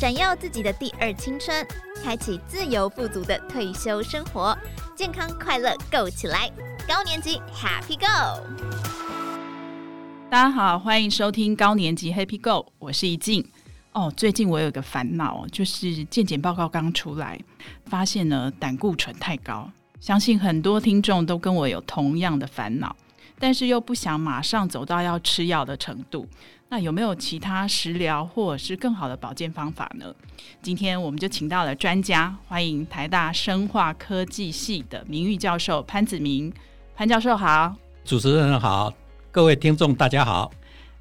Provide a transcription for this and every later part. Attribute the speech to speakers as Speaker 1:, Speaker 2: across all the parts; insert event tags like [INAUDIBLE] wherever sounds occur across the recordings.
Speaker 1: 闪耀自己的第二青春，开启自由富足的退休生活，健康快乐 Go 起来！高年级 Happy Go！
Speaker 2: 大家好，欢迎收听高年级 Happy Go，我是怡静。哦，最近我有个烦恼，就是健检报告刚出来，发现呢胆固醇太高，相信很多听众都跟我有同样的烦恼，但是又不想马上走到要吃药的程度。那有没有其他食疗或者是更好的保健方法呢？今天我们就请到了专家，欢迎台大生化科技系的名誉教授潘子明。潘教授好，
Speaker 3: 主持人好，各位听众大家好。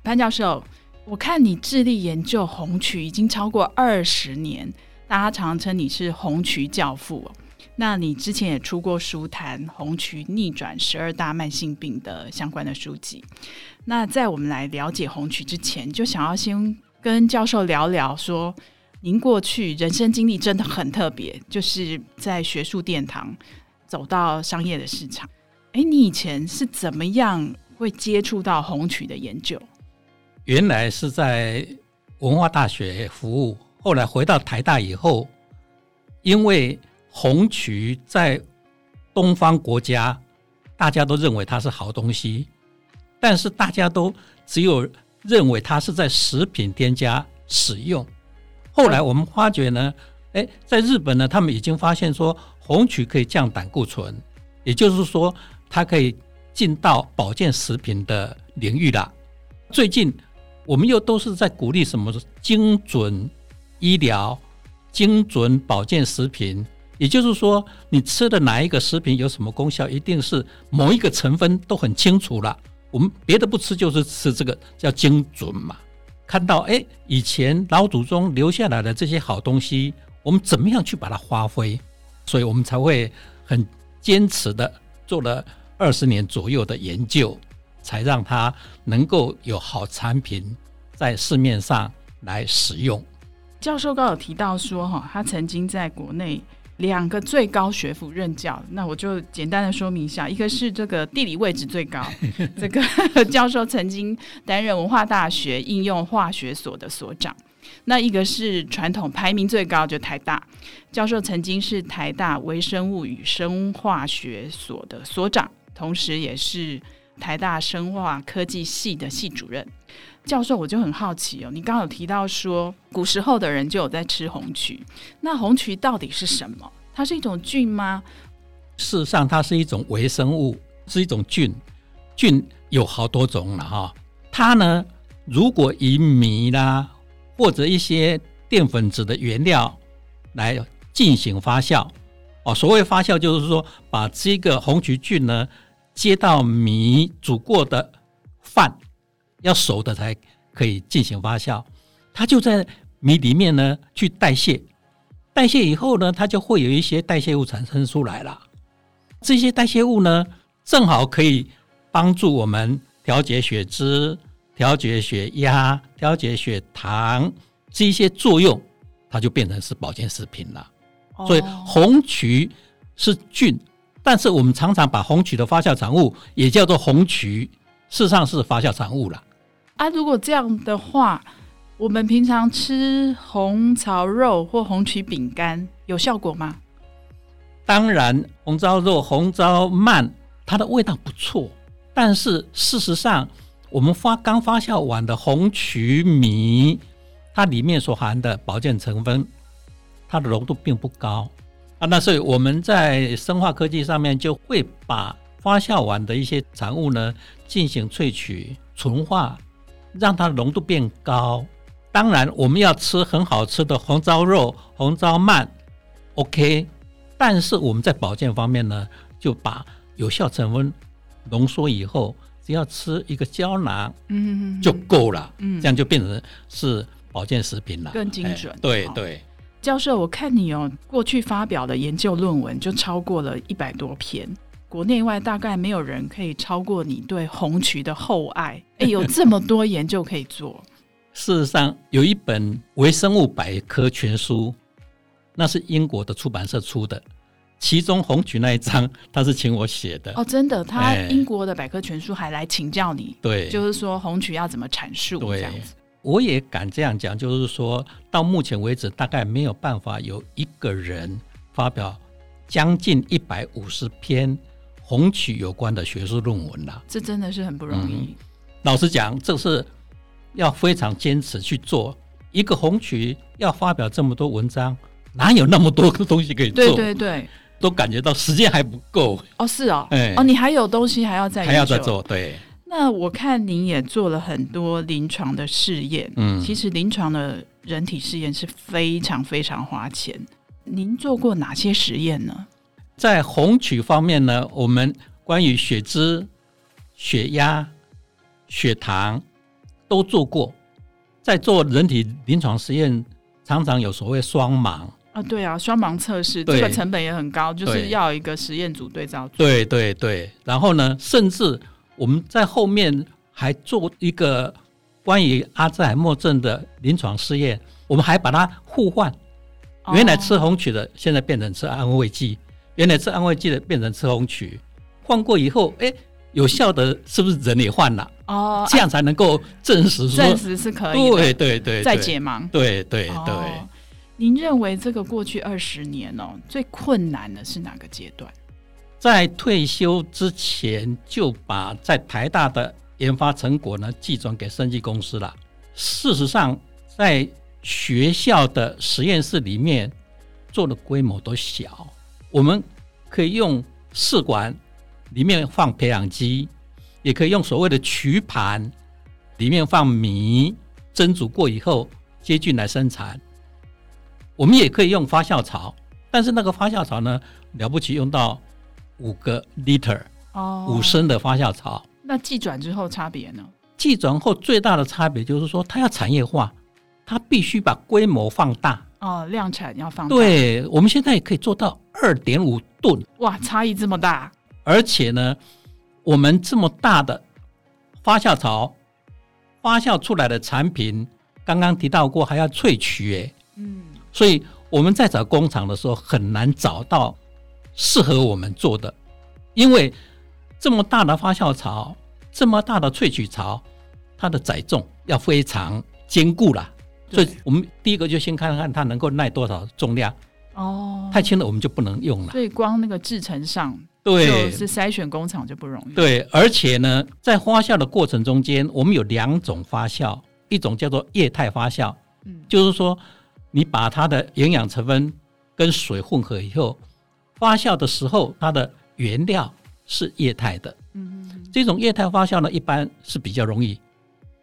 Speaker 2: 潘教授，我看你致力研究红曲已经超过二十年，大家常称你是红曲教父。那你之前也出过书谈红曲逆转十二大慢性病的相关的书籍。那在我们来了解红曲之前，就想要先跟教授聊聊说，您过去人生经历真的很特别，就是在学术殿堂走到商业的市场。哎，你以前是怎么样会接触到红曲的研究？
Speaker 3: 原来是在文化大学服务，后来回到台大以后，因为红曲在东方国家，大家都认为它是好东西，但是大家都只有认为它是在食品添加使用。后来我们发觉呢，哎，在日本呢，他们已经发现说红曲可以降胆固醇，也就是说它可以进到保健食品的领域了。最近我们又都是在鼓励什么精准医疗、精准保健食品。也就是说，你吃的哪一个食品有什么功效，一定是某一个成分都很清楚了。我们别的不吃，就是吃这个叫精准嘛。看到哎，以前老祖宗留下来的这些好东西，我们怎么样去把它发挥？所以我们才会很坚持的做了二十年左右的研究，才让它能够有好产品在市面上来使用。
Speaker 2: 教授刚有提到说，哈，他曾经在国内。两个最高学府任教，那我就简单的说明一下，一个是这个地理位置最高，[LAUGHS] 这个教授曾经担任文化大学应用化学所的所长；那一个是传统排名最高，就台大。教授曾经是台大微生物与生化学所的所长，同时也是台大生化科技系的系主任。教授，我就很好奇哦，你刚刚有提到说，古时候的人就有在吃红曲，那红曲到底是什么？它是一种菌吗？
Speaker 3: 事实上，它是一种微生物，是一种菌。菌有好多种了哈。它呢，如果以米啦或者一些淀粉质的原料来进行发酵哦，所谓发酵就是说，把这个红曲菌呢接到米煮过的饭。要熟的才可以进行发酵，它就在米里面呢去代谢，代谢以后呢，它就会有一些代谢物产生出来了。这些代谢物呢，正好可以帮助我们调节血脂、调节血压、调节血糖这些作用，它就变成是保健食品了。所以红曲是菌，但是我们常常把红曲的发酵产物也叫做红曲，事实上是发酵产物了。
Speaker 2: 啊，如果这样的话，我们平常吃红烧肉或红曲饼干有效果吗？
Speaker 3: 当然，红糟肉、红糟鳗它的味道不错，但是事实上，我们发刚发酵完的红曲米，它里面所含的保健成分，它的浓度并不高啊。那所以我们在生化科技上面就会把发酵完的一些产物呢进行萃取、纯化。让它浓度变高。当然，我们要吃很好吃的红烧肉、红烧鳗，OK。但是我们在保健方面呢，就把有效成分浓缩以后，只要吃一个胶囊，嗯，就够了。嗯，这样就变成是保健食品了，
Speaker 2: 更精准。
Speaker 3: 对对。
Speaker 2: 教授，我看你哦，过去发表的研究论文就超过了一百多篇。国内外大概没有人可以超过你对红曲的厚爱。[LAUGHS] 哎，有这么多研究可以做。
Speaker 3: 事实上，有一本微生物百科全书，那是英国的出版社出的，其中红曲那一章，他是请我写的。
Speaker 2: 哦，真的，他英国的百科全书还来请教你。
Speaker 3: 对，
Speaker 2: 就是说红曲要怎么阐述，这样子。
Speaker 3: 我也敢这样讲，就是说到目前为止，大概没有办法有一个人发表将近一百五十篇红曲有关的学术论文了。
Speaker 2: 这真的是很不容易。嗯、
Speaker 3: 老实讲，这是要非常坚持去做。一个红曲要发表这么多文章，哪有那么多个东西可以做？
Speaker 2: 对对对，
Speaker 3: 都感觉到时间还不够。
Speaker 2: 哦，是哦，哎，哦，你还有东西还要再
Speaker 3: 还要再做，对。
Speaker 2: 那我看您也做了很多临床的试验，嗯，其实临床的人体试验是非常非常花钱。您做过哪些实验呢？
Speaker 3: 在红曲方面呢，我们关于血脂、血压、血糖都做过。在做人体临床实验，常常有所谓双盲
Speaker 2: 啊，对啊，双盲测试这个成本也很高，就是要一个实验组对照组。
Speaker 3: 对对对，然后呢，甚至。我们在后面还做一个关于阿兹海默症的临床试验，我们还把它互换，原来吃红曲的现在变成吃安慰剂，原来吃安慰剂的变成吃红曲，换过以后，哎，有效的是不是人也换了？哦，这样才能够证实说
Speaker 2: 证实是可以，
Speaker 3: 对对对，
Speaker 2: 在解盲，
Speaker 3: 对对对。
Speaker 2: 您认为这个过去二十年哦，最困难的是哪个阶段？
Speaker 3: 在退休之前就把在台大的研发成果呢寄转给生技公司了。事实上，在学校的实验室里面做的规模都小，我们可以用试管里面放培养基，也可以用所谓的曲盘里面放米蒸煮过以后接菌来生产。我们也可以用发酵槽，但是那个发酵槽呢，了不起用到。五个 liter 哦，五升的发酵槽。
Speaker 2: 那技转之后差别呢？
Speaker 3: 技转后最大的差别就是说，它要产业化，它必须把规模放大
Speaker 2: 哦，量产要放大。
Speaker 3: 对，我们现在也可以做到二点五吨。
Speaker 2: 哇，差异这么大！
Speaker 3: 而且呢，我们这么大的发酵槽发酵出来的产品，刚刚提到过还要萃取诶，嗯，所以我们在找工厂的时候很难找到。适合我们做的，因为这么大的发酵槽，这么大的萃取槽，它的载重要非常坚固啦。所以我们第一个就先看看它能够耐多少重量。哦，太轻了我们就不能用了。
Speaker 2: 所以光那个制成上，
Speaker 3: 对，
Speaker 2: 是筛选工厂就不容易。
Speaker 3: 对，而且呢，在发酵的过程中间，我们有两种发酵，一种叫做液态发酵，嗯，就是说你把它的营养成分跟水混合以后。发酵的时候，它的原料是液态的。嗯嗯，这种液态发酵呢，一般是比较容易，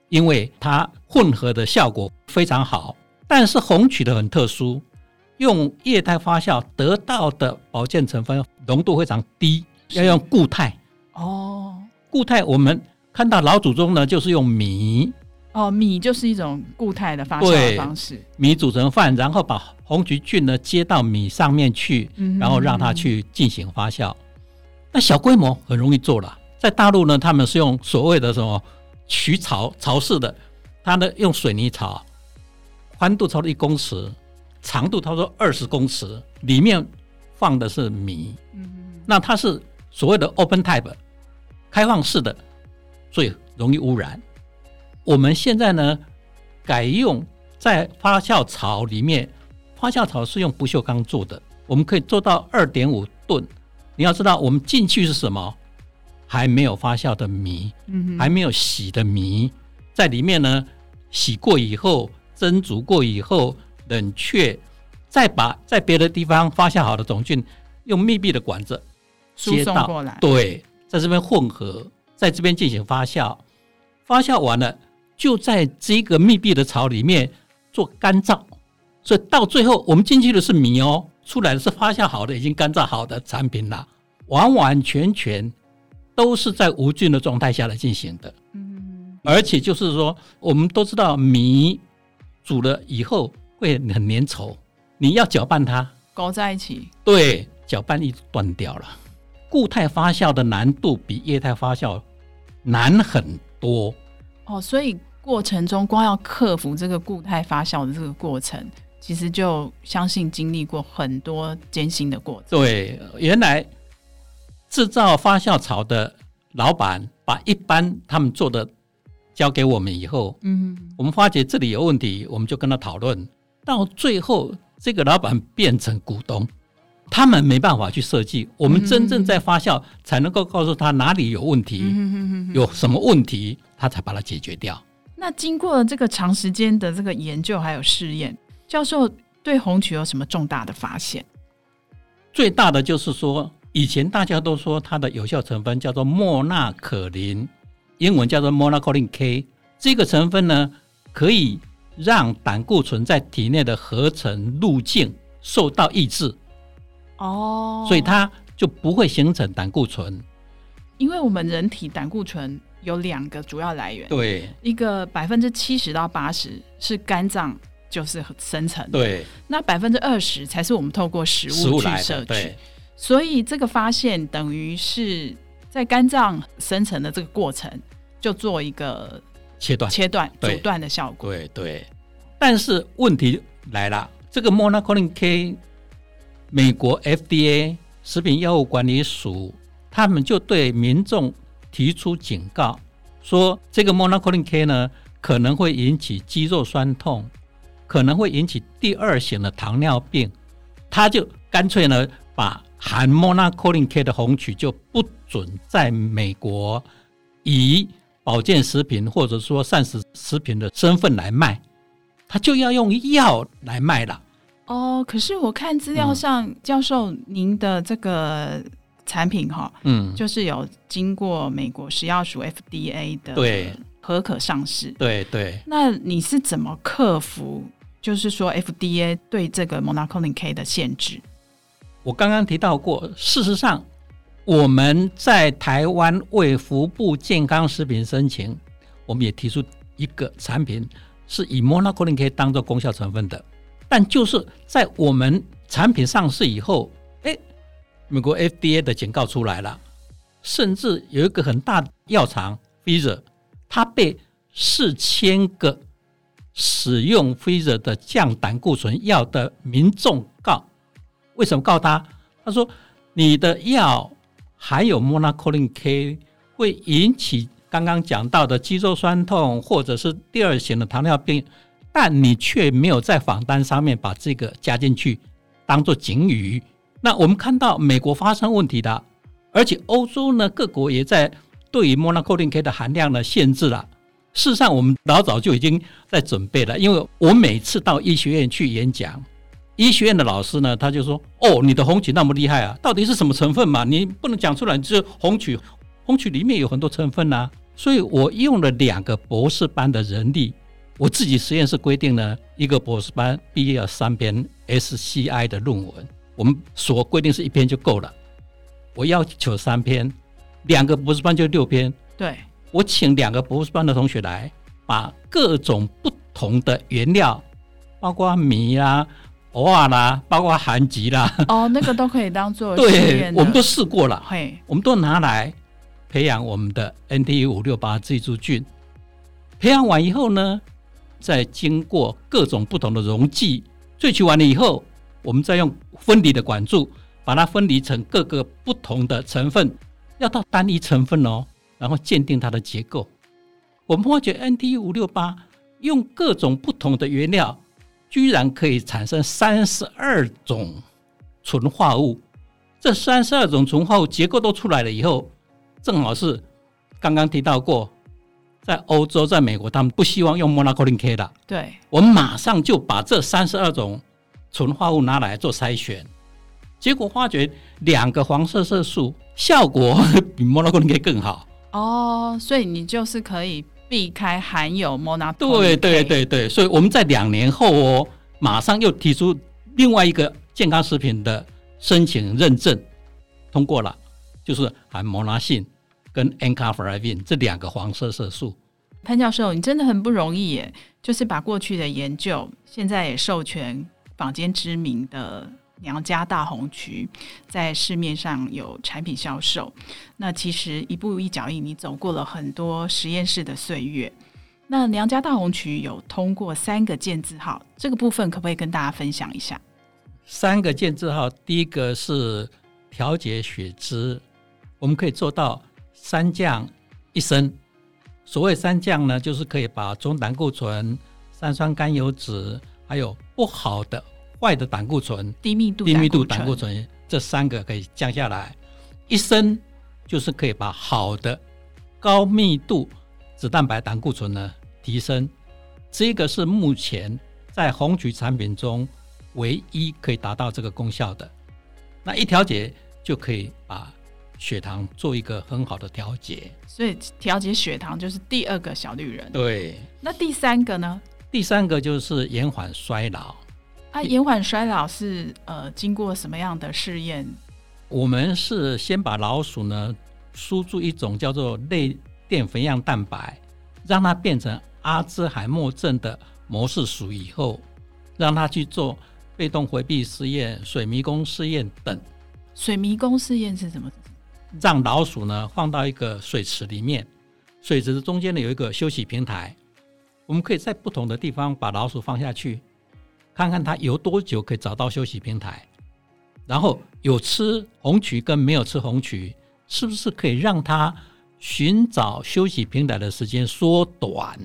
Speaker 3: 因为它混合的效果非常好。但是红曲的很特殊，用液态发酵得到的保健成分浓度非常低，要用固态。哦，固态我们看到老祖宗呢，就是用米。
Speaker 2: 哦，米就是一种固态的发酵的方式。
Speaker 3: 米煮成饭，然后把红曲菌呢接到米上面去，然后让它去进行发酵。嗯、那小规模很容易做了，在大陆呢，他们是用所谓的什么曲槽槽式的，它呢用水泥槽，宽度超过一公尺，长度差不多二十公尺，里面放的是米。嗯，那它是所谓的 open type，开放式的，所以容易污染。我们现在呢，改用在发酵槽里面，发酵槽是用不锈钢做的，我们可以做到二点五吨。你要知道，我们进去是什么？还没有发酵的米，还没有洗的米，在里面呢，洗过以后，蒸煮过以后，冷却，再把在别的地方发酵好的种菌，用密闭的管子接到过来，对，在这边混合，在这边进行发酵，发酵完了。就在这个密闭的槽里面做干燥，所以到最后我们进去的是米哦，出来的是发酵好的、已经干燥好的产品啦，完完全全都是在无菌的状态下来进行的。嗯，而且就是说，我们都知道米煮了以后会很粘稠，你要搅拌它，
Speaker 2: 搞在一起，
Speaker 3: 对，搅拌一断掉了。固态发酵的难度比液态发酵难很多。
Speaker 2: 哦，所以过程中光要克服这个固态发酵的这个过程，其实就相信经历过很多艰辛的过程。
Speaker 3: 对，原来制造发酵槽的老板把一般他们做的交给我们以后，嗯，我们发觉这里有问题，我们就跟他讨论，到最后这个老板变成股东，他们没办法去设计，我们真正在发酵，才能够告诉他哪里有问题，有什么问题，他才把它解决掉。
Speaker 2: 那经过了这个长时间的这个研究还有试验，教授对红曲有什么重大的发现？
Speaker 3: 最大的就是说，以前大家都说它的有效成分叫做莫纳可林，英文叫做 Monacolin K。这个成分呢，可以让胆固醇在体内的合成路径受到抑制。哦，所以它就不会形成胆固醇。
Speaker 2: 因为我们人体胆固醇有两个主要来源，
Speaker 3: 对，
Speaker 2: 一个百分之七十到八十是肝脏。就是生成，
Speaker 3: 对，
Speaker 2: 那百分之二十才是我们透过食物去摄取，所以这个发现等于是在肝脏生成的这个过程就做一个
Speaker 3: 切断、
Speaker 2: 切断、阻断的效果。
Speaker 3: 对对，但是问题来了，这个 Monacolin K，美国 FDA 食品药物管理署他们就对民众提出警告，说这个 Monacolin K 呢可能会引起肌肉酸痛。可能会引起第二型的糖尿病，他就干脆呢把含 Monacolin K 的红曲就不准在美国以保健食品或者说膳食食品的身份来卖，他就要用药来卖了。
Speaker 2: 哦，可是我看资料上，教授您的这个产品哈，嗯，就是有经过美国食药署 FDA 的对核可上市，
Speaker 3: 对对。
Speaker 2: 那你是怎么克服？就是说，FDA 对这个 Monacolin K 的限制，
Speaker 3: 我刚刚提到过。事实上，我们在台湾为福部健康食品申请，我们也提出一个产品是以 Monacolin K 当做功效成分的。但就是在我们产品上市以后，哎，美国 FDA 的警告出来了，甚至有一个很大的药厂 Pfizer，它被四千个。使用 Pfizer 的降胆固醇药的民众告，为什么告他？他说你的药含有 Monacolin K，会引起刚刚讲到的肌肉酸痛，或者是第二型的糖尿病，但你却没有在仿单上面把这个加进去，当做警语。那我们看到美国发生问题的，而且欧洲呢，各国也在对于 Monacolin K 的含量呢限制了。事实上，我们老早就已经在准备了，因为我每次到医学院去演讲，医学院的老师呢，他就说：“哦，你的红曲那么厉害啊，到底是什么成分嘛？你不能讲出来，就是红曲，红曲里面有很多成分呐。”所以我用了两个博士班的人力，我自己实验室规定呢，一个博士班毕业要三篇 SCI 的论文，我们所规定是一篇就够了，我要求三篇，两个博士班就六篇，
Speaker 2: 对。
Speaker 3: 我请两个博士班的同学来，把各种不同的原料，包括米啦、藕啊啦，包括含吉啦，
Speaker 2: 哦，那个都可以当做 [LAUGHS]
Speaker 3: 对，我们都试过了，
Speaker 2: 嘿，
Speaker 3: 我们都拿来培养我们的 NT 五六八这株菌。培养完以后呢，再经过各种不同的溶剂萃取完了以后，我们再用分离的管柱把它分离成各个不同的成分，要到单一成分哦。然后鉴定它的结构，我们发觉 NT 五六八用各种不同的原料，居然可以产生三十二种纯化物。这三十二种纯化物结构都出来了以后，正好是刚刚提到过，在欧洲、在美国，他们不希望用 m o n o c o l i n K 的。
Speaker 2: 对，
Speaker 3: 我们马上就把这三十二种纯化物拿来做筛选，结果发觉两个黄色色素效果比 Monacolin K 更好。
Speaker 2: 哦，所以你就是可以避开含有 Monacolin K。
Speaker 3: 对对对对，所以我们在两年后哦，马上又提出另外一个健康食品的申请认证通过了，就是含莫那信跟 Encapheline 这两个黄色色素。
Speaker 2: 潘教授，你真的很不容易耶，就是把过去的研究，现在也授权坊间知名的。娘家大红曲在市面上有产品销售，那其实一步一脚印，你走过了很多实验室的岁月。那娘家大红曲有通过三个建字号，这个部分可不可以跟大家分享一下？
Speaker 3: 三个建字号，第一个是调节血脂，我们可以做到三降一升，所谓三降呢，就是可以把中胆固醇、三酸甘油酯，还有不好的坏的胆固醇、
Speaker 2: 低密度
Speaker 3: 低密度胆固醇这三个可以降下来。一升就是可以把好的高密度脂蛋白胆固醇呢提升。这个是目前在红曲产品中唯一可以达到这个功效的。那一调节就可以把。血糖做一个很好的调节，
Speaker 2: 所以调节血糖就是第二个小绿人。
Speaker 3: 对，
Speaker 2: 那第三个呢？
Speaker 3: 第三个就是延缓衰老。
Speaker 2: 啊，延缓衰老是呃经过什么样的试验？
Speaker 3: 我们是先把老鼠呢输注一种叫做类淀粉样蛋白，让它变成阿兹海默症的模式鼠以后，让它去做被动回避试验、水迷宫试验等。
Speaker 2: 水迷宫试验是什么？
Speaker 3: 让老鼠呢放到一个水池里面，水池的中间呢有一个休息平台，我们可以在不同的地方把老鼠放下去，看看它游多久可以找到休息平台，然后有吃红曲跟没有吃红曲，是不是可以让它寻找休息平台的时间缩短？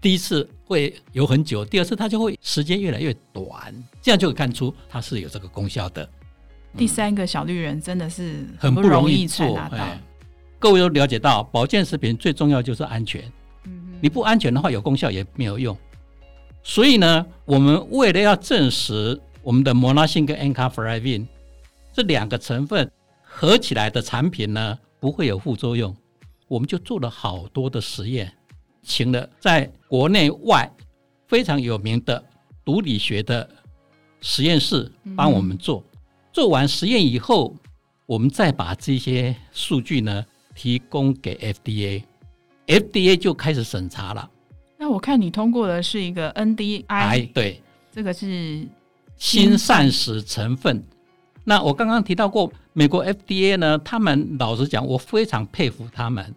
Speaker 3: 第一次会游很久，第二次它就会时间越来越短，这样就可以看出它是有这个功效的。
Speaker 2: 第三个小绿人真的是
Speaker 3: 很不容易做。各位都了解到，保健食品最重要就是安全。你不安全的话，有功效也没有用。所以呢，我们为了要证实我们的摩拉辛跟 Encapsuline 这两个成分合起来的产品呢不会有副作用，我们就做了好多的实验，请了在国内外非常有名的毒理学的实验室帮我们做。做完实验以后，我们再把这些数据呢提供给 FDA FDA，FDA 就开始审查了。
Speaker 2: 那我看你通过的是一个 NDI，
Speaker 3: 对，
Speaker 2: 这个是
Speaker 3: 新膳食成分。那我刚刚提到过，美国 FDA 呢，他们老实讲，我非常佩服他们。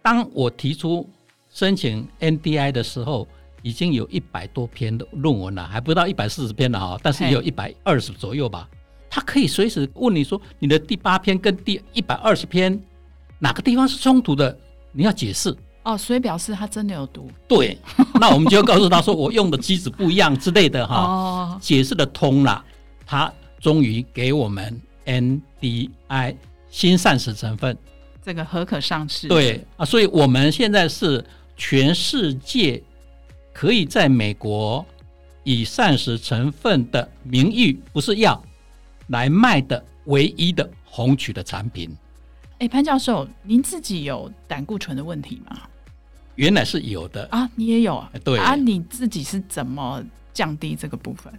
Speaker 3: 当我提出申请 NDI 的时候，已经有一百多篇的论文了，还不到一百四十篇了啊，但是也有一百二十左右吧。他可以随时问你说，你的第八篇跟第一百二十篇哪个地方是冲突的？你要解释
Speaker 2: 哦，所以表示它真的有毒。
Speaker 3: 对，[LAUGHS] 那我们就告诉他说，我用的机子不一样之类的哈，
Speaker 2: 哦、
Speaker 3: 解释的通了，他终于给我们 NDI 新膳食成分
Speaker 2: 这个核可上市。
Speaker 3: 对啊，所以我们现在是全世界可以在美国以膳食成分的名誉，不是药。来卖的唯一的红曲的产品。
Speaker 2: 哎，潘教授，您自己有胆固醇的问题吗？
Speaker 3: 原来是有的
Speaker 2: 啊，你也有啊？
Speaker 3: 对
Speaker 2: 啊，你自己是怎么降低这个部分？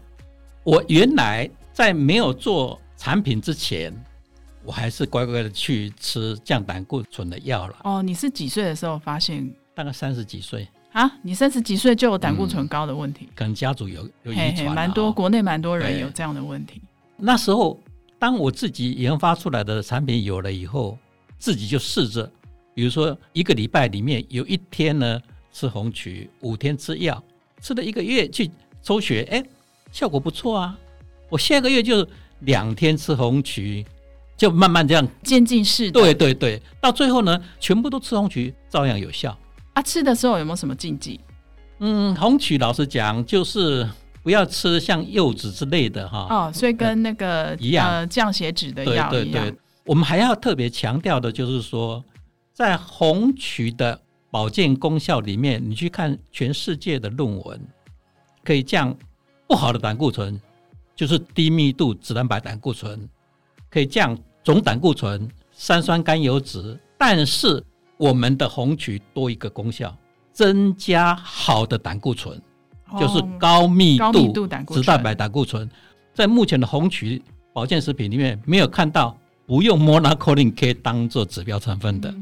Speaker 3: 我原来在没有做产品之前，我还是乖乖的去吃降胆固醇的药了。
Speaker 2: 哦，你是几岁的时候发现？
Speaker 3: 大概三十几岁
Speaker 2: 啊？你三十几岁就有胆固醇高的问题？
Speaker 3: 嗯、可能家族有有遗传，
Speaker 2: 蛮多，国内蛮多人有这样的问题。
Speaker 3: 那时候，当我自己研发出来的产品有了以后，自己就试着，比如说一个礼拜里面有一天呢吃红曲，五天吃药，吃了一个月去抽血，哎，效果不错啊。我下个月就两天吃红曲，就慢慢这样
Speaker 2: 渐进式的。
Speaker 3: 对对对，到最后呢，全部都吃红曲，照样有效。
Speaker 2: 啊，吃的时候有没有什么禁忌？
Speaker 3: 嗯，红曲老实讲就是。不要吃像柚子之类的哈
Speaker 2: 哦，所以跟那个、呃、
Speaker 3: 一样
Speaker 2: 呃降血脂的药
Speaker 3: 对对对，我们还要特别强调的就是说，在红曲的保健功效里面，你去看全世界的论文，可以降不好的胆固醇，就是低密度脂蛋白胆固醇，可以降总胆固醇、三酸甘油脂，但是我们的红曲多一个功效，增加好的胆固醇。就是高密度脂蛋白胆固醇，在目前的红曲保健食品里面没有看到不用 Monacolin 可以当做指标成分的，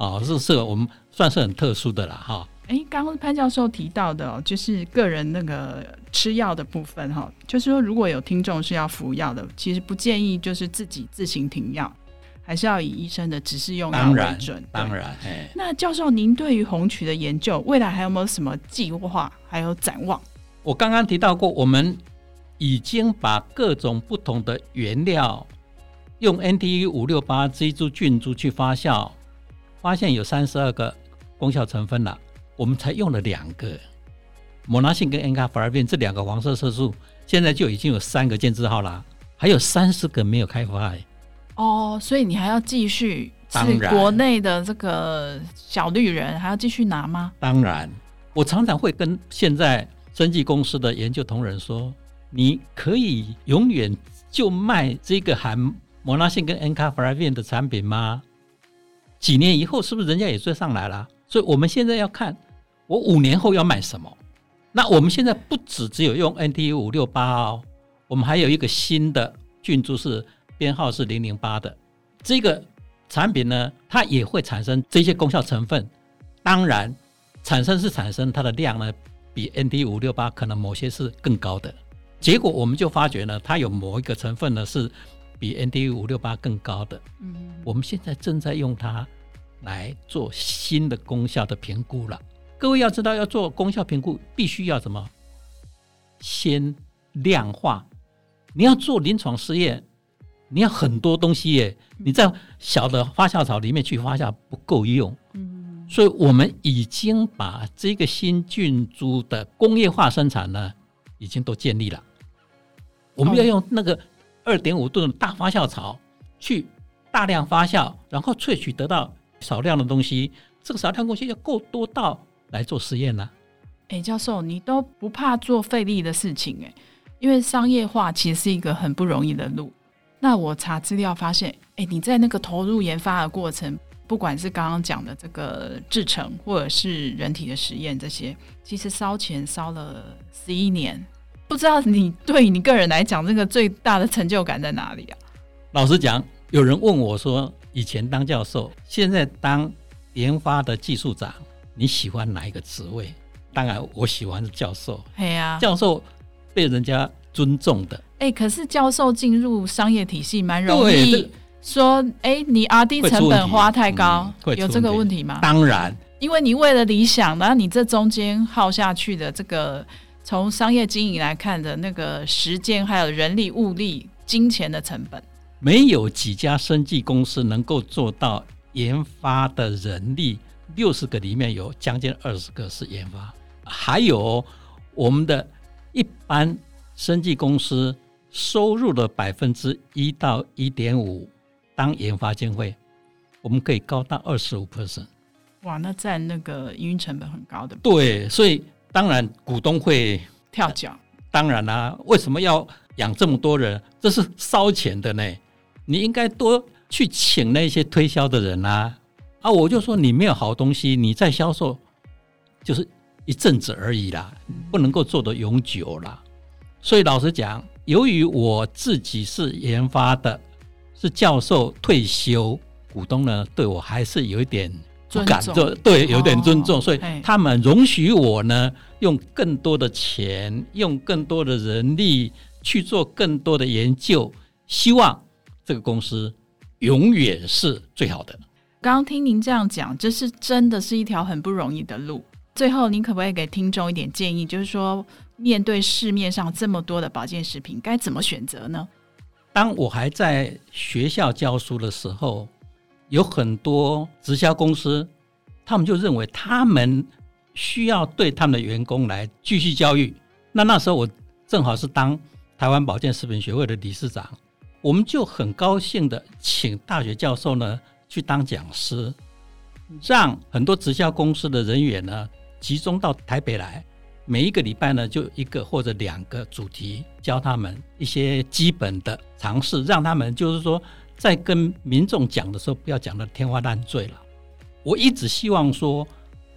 Speaker 3: 啊，是是我们算是很特殊的了哈。
Speaker 2: 哎，刚刚潘教授提到的，就是个人那个吃药的部分哈，就是说如果有听众是要服药的，其实不建议就是自己自行停药。还是要以医生的指示用药为准。
Speaker 3: 当然，哎，
Speaker 2: 那教授，您对于红曲的研究，未来还有没有什么计划，还有展望？
Speaker 3: 我刚刚提到过，我们已经把各种不同的原料用 NTU 五六八 G 株菌株去发酵，发现有三十二个功效成分了。我们才用了两个，莫拉性跟 N 卡法尔变这两个黄色色素，现在就已经有三个建字号了，还有三十个没有开发。
Speaker 2: 哦，所以你还要继续？是国内的这个小绿人还要继续拿吗？
Speaker 3: 当然，我常常会跟现在生技公司的研究同仁说，你可以永远就卖这个含莫拉性跟 Encavalin 的产品吗？几年以后是不是人家也追上来了？所以我们现在要看我五年后要买什么。那我们现在不只只有用 NT 五六八哦，我们还有一个新的菌株是编号是零零八的这个。产品呢，它也会产生这些功效成分。当然，产生是产生，它的量呢，比 NT 五六八可能某些是更高的。结果我们就发觉呢，它有某一个成分呢是比 NT 五六八更高的。嗯，我们现在正在用它来做新的功效的评估了。各位要知道，要做功效评估，必须要什么？先量化。你要做临床试验。你要很多东西耶，你在小的发酵槽里面去发酵不够用，嗯，所以我们已经把这个新菌株的工业化生产呢，已经都建立了。我们要用那个二点五吨的大发酵槽去大量发酵，然后萃取得到少量的东西，这个少量东西要够多到来做实验呢。
Speaker 2: 哎，教授，你都不怕做费力的事情哎，因为商业化其实是一个很不容易的路。那我查资料发现，哎，你在那个投入研发的过程，不管是刚刚讲的这个制程，或者是人体的实验这些，其实烧钱烧了十一年。不知道你对你个人来讲，这个最大的成就感在哪里啊？
Speaker 3: 老实讲，有人问我说，以前当教授，现在当研发的技术长，你喜欢哪一个职位？当然，我喜欢教授。
Speaker 2: 嘿呀，
Speaker 3: 教授被人家尊重的。
Speaker 2: 哎、欸，可是教授进入商业体系蛮容易说，哎、欸，你 R&D 成本花太高，嗯、有这个问题吗？
Speaker 3: 当然，
Speaker 2: 因为你为了理想，然后你这中间耗下去的这个，从商业经营来看的那个时间，还有人力、物力、金钱的成本，
Speaker 3: 没有几家生技公司能够做到研发的人力六十个里面有将近二十个是研发，还有我们的一般生技公司。收入的百分之一到一点五当研发经费，我们可以高到二十五 percent。
Speaker 2: 哇，那占那个营运成本很高的。
Speaker 3: 对，所以当然股东会
Speaker 2: 跳脚。
Speaker 3: 当然啦、啊，为什么要养这么多人？这是烧钱的呢。你应该多去请那些推销的人啊。啊，我就说你没有好东西，你在销售就是一阵子而已啦，不能够做得永久啦。所以老实讲。由于我自己是研发的，是教授退休，股东呢对我还是有一点不敢做，对，有点尊重，哦、所以他们容许我呢用更多的钱，用更多的人力去做更多的研究，希望这个公司永远是最好的。
Speaker 2: 刚刚听您这样讲，这是真的是一条很不容易的路。最后，您可不可以给听众一点建议，就是说，面对市面上这么多的保健食品，该怎么选择呢？
Speaker 3: 当我还在学校教书的时候，有很多直销公司，他们就认为他们需要对他们的员工来继续教育。那那时候我正好是当台湾保健食品学会的理事长，我们就很高兴的请大学教授呢去当讲师，让很多直销公司的人员呢集中到台北来。每一个礼拜呢，就一个或者两个主题，教他们一些基本的常识，让他们就是说，在跟民众讲的时候，不要讲的天花乱坠了。我一直希望说，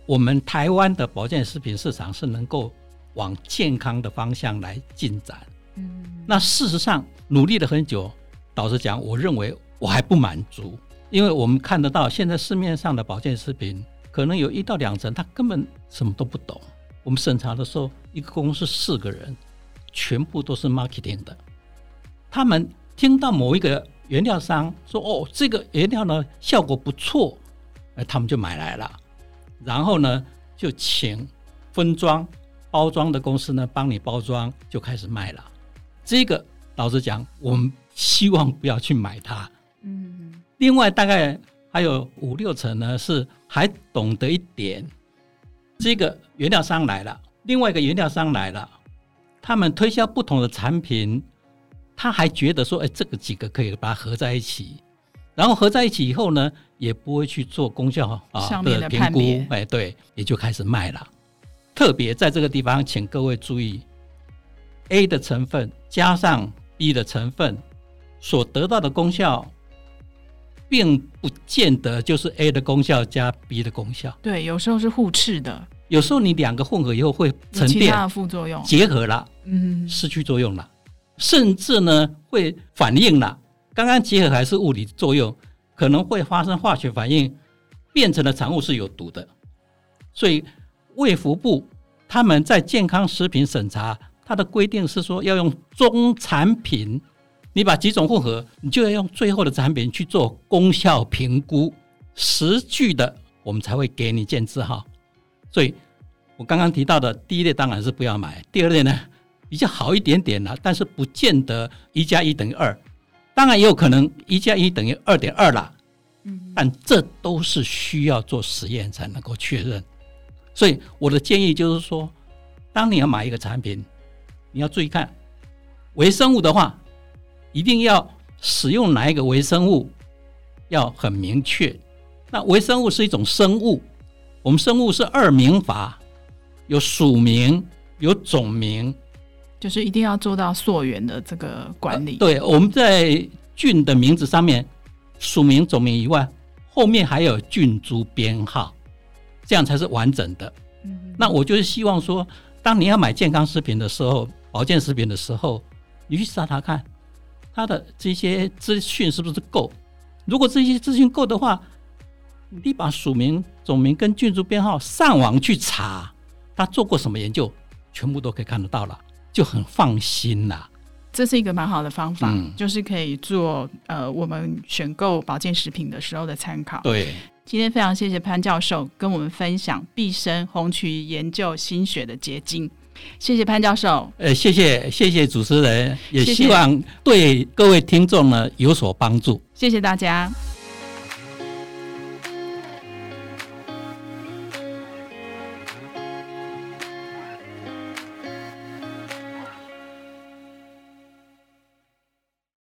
Speaker 3: 我们台湾的保健食品市场是能够往健康的方向来进展。嗯，那事实上努力了很久，老实讲，我认为我还不满足，因为我们看得到现在市面上的保健食品，可能有一到两成，他根本什么都不懂。我们审查的时候，一个公司四个人，全部都是 marketing 的。他们听到某一个原料商说：“哦，这个原料呢效果不错。”哎，他们就买来了。然后呢，就请分装、包装的公司呢帮你包装，就开始卖了。这个老实讲，我们希望不要去买它。嗯。另外，大概还有五六成呢是还懂得一点。这个原料商来了，另外一个原料商来了，他们推销不同的产品，他还觉得说，哎，这个几个可以把它合在一起，然后合在一起以后呢，也不会去做功效啊
Speaker 2: 上面的
Speaker 3: 评估，哎，对，也就开始卖了。特别在这个地方，请各位注意，A 的成分加上 B 的成分所得到的功效，并不见得就是 A 的功效加 B 的功效。
Speaker 2: 对，有时候是互斥的。
Speaker 3: 有时候你两个混合以后会沉淀，
Speaker 2: 其他的副作用
Speaker 3: 结合了，
Speaker 2: 嗯，
Speaker 3: 失去作用了，甚至呢会反应了。刚刚结合还是物理作用，可能会发生化学反应，变成的产物是有毒的，所以。卫福部他们在健康食品审查，它的规定是说要用终产品，你把几种混合，你就要用最后的产品去做功效评估，实据的我们才会给你建字号。所以，我刚刚提到的第一类当然是不要买，第二类呢比较好一点点了，但是不见得一加一等于二，当然也有可能一加一等于二点二啦，嗯，但这都是需要做实验才能够确认。所以我的建议就是说，当你要买一个产品，你要注意看微生物的话，一定要使用哪一个微生物，要很明确。那微生物是一种生物，我们生物是二名法，有属名，有种名，
Speaker 2: 就是一定要做到溯源的这个管理。
Speaker 3: 呃、对，我们在菌的名字上面，属名、种名以外，后面还有菌株编号。这样才是完整的。嗯那我就是希望说，当你要买健康食品的时候，保健食品的时候，你去查查看，它的这些资讯是不是够。如果这些资讯够的话，你把属名、种名跟菌株编号上网去查，他做过什么研究，全部都可以看得到了，就很放心啦。
Speaker 2: 这是一个蛮好的方法，嗯、就是可以做呃，我们选购保健食品的时候的参考。
Speaker 3: 对。
Speaker 2: 今天非常谢谢潘教授跟我们分享毕生红曲研究心血的结晶，谢谢潘教授。
Speaker 3: 呃，谢谢谢谢主持人，也希望对各位听众呢有所帮助。
Speaker 2: 谢谢大家。